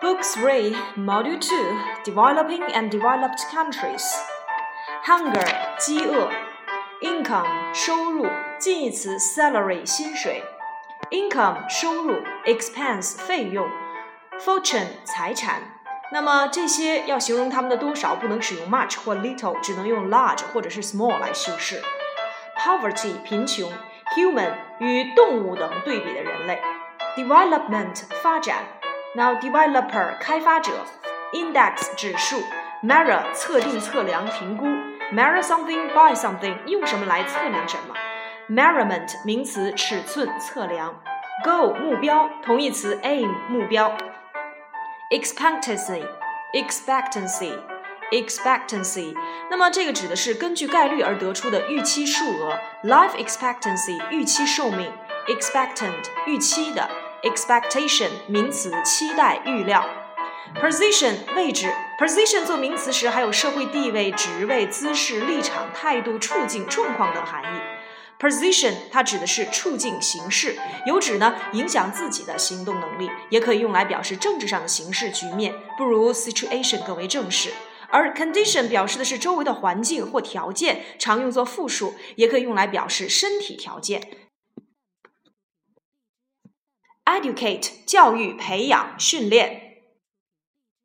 Book 3, Module 2, Developing and Developed Countries. Hunger, 饥饿。Income, 收入，近义词 salary, 薪水。Income, 收入；expense, 费用；fortune, 财产。那么这些要形容它们的多少，不能使用 much 或 little，只能用 large 或者是 small 来修饰。Poverty, 贫穷；human, 与动物等对比的人类；development, 发展。 Now developer, 开发者；index, 指数；measure, 测定、测量、评估。Measure something by something，用什么来测量什么？Measurement 名词，尺寸、测量。Goal 目标，同义词 aim 目标。Expectancy expectancy expectancy，那么这个指的是根据概率而得出的预期数额。Life expectancy 预期寿命。Expectant 预期的。 Expectation 名词，期待、预料。Position 位置，position 做名词时还有社会地位、职位、姿势、立场、态度、处境、状况等含义。Position 它指的是处境、形式，有指呢影响自己的行动能力，也可以用来表示政治上的形式、局面，不如 situation 更为正式。而 condition 表示的是周围的环境或条件，常用作复数，也可以用来表示身体条件。Educate 教育、培养、训练。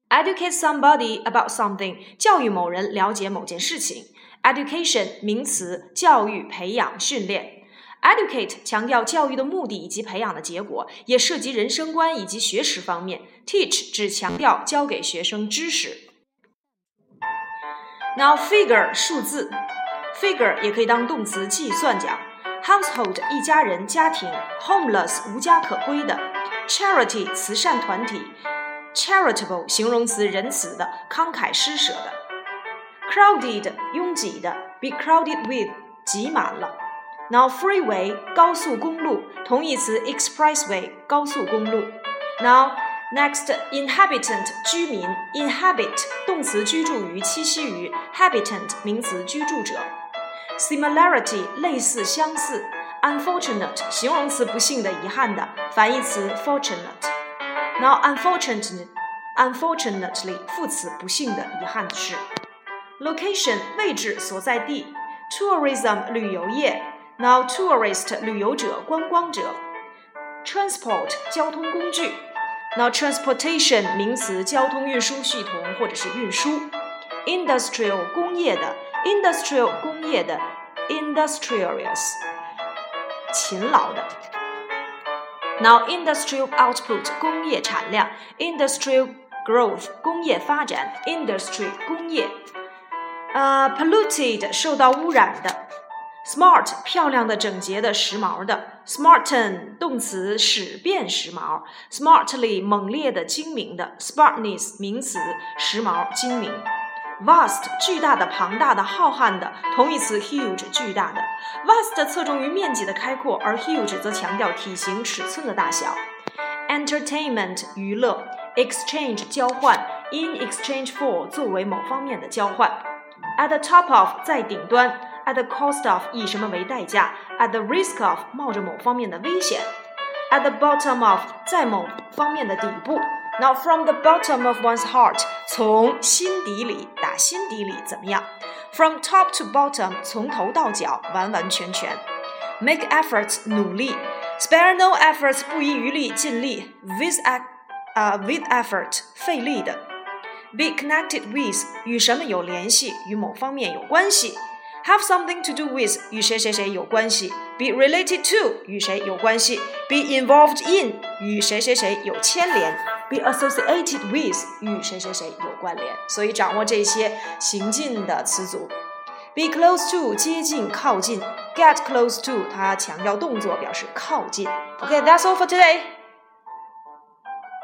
Educate somebody about something，教育某人了解某件事情。Education 名词，教育、培养、训练。Educate 强调教育的目的以及培养的结果，也涉及人生观以及学识方面。Teach 只强调教给学生知识。Now figure 数字，figure 也可以当动词计算讲。Household 一家人、家庭。Homeless 无家可归的。Charity 慈善团体。charitable 形容词，仁慈的，慷慨施舍的。crowded 拥挤的，be crowded with 挤满了。Now freeway 高速公路，同义词 expressway 高速公路。Now next inhabitant 居民，inhabit 动词居住于、栖息于，habitant 名词居住者。 Similarity 类似、相似。Unfortunate 形容词不幸的、遗憾的，反义词 fortunate。Now, unfortunately, unfortunately，副词不幸的、遗憾的是。Location 位置、所在地。Tourism 旅游业。Now, tourist 旅游者、观光者。Transport 交通工具。Now, transportation 名词，交通运输系统或者是运输。Industrial 工业的。 Industrial 工业的。Industrious 勤劳的。Now industrial output 工业产量，industrial growth 工业发展，industry 工业。呃，polluted 受到污染的，smart 漂亮的、整洁的、时髦的，smarten 动词使变时髦，smartly 猛烈的、精明的，smartness 名词时髦、精明。 Vast 巨大的、庞大的、浩瀚的，同义词 huge 巨大的。Vast 侧重于面积的开阔，而 huge 则强调体型、尺寸的大小。Entertainment 娱乐，exchange 交换，in exchange for 作为某方面的交换。At the top of 在顶端，at the cost of 以什么为代价，at the risk of 冒着某方面的危险。At the bottom of 在某方面的底部。Now from the bottom of one's heart， 从心底里打心底里怎么样？From top to bottom，从头到脚完完全全。Make efforts，努力。Spare no efforts，不遗余力，尽力。With a 啊、uh,，with effort，费力的。Be connected with，与什么有联系，与某方面有关系。Have something to do with，与谁谁谁有关系。Be related to，与谁有关系。Be involved in，与谁谁谁有牵连。 Be associated with 与谁谁谁有关联，所以掌握这些行进的词组。be close to 接近、靠近，get close to 它强调动作，表示靠近。OK，that's、all for today.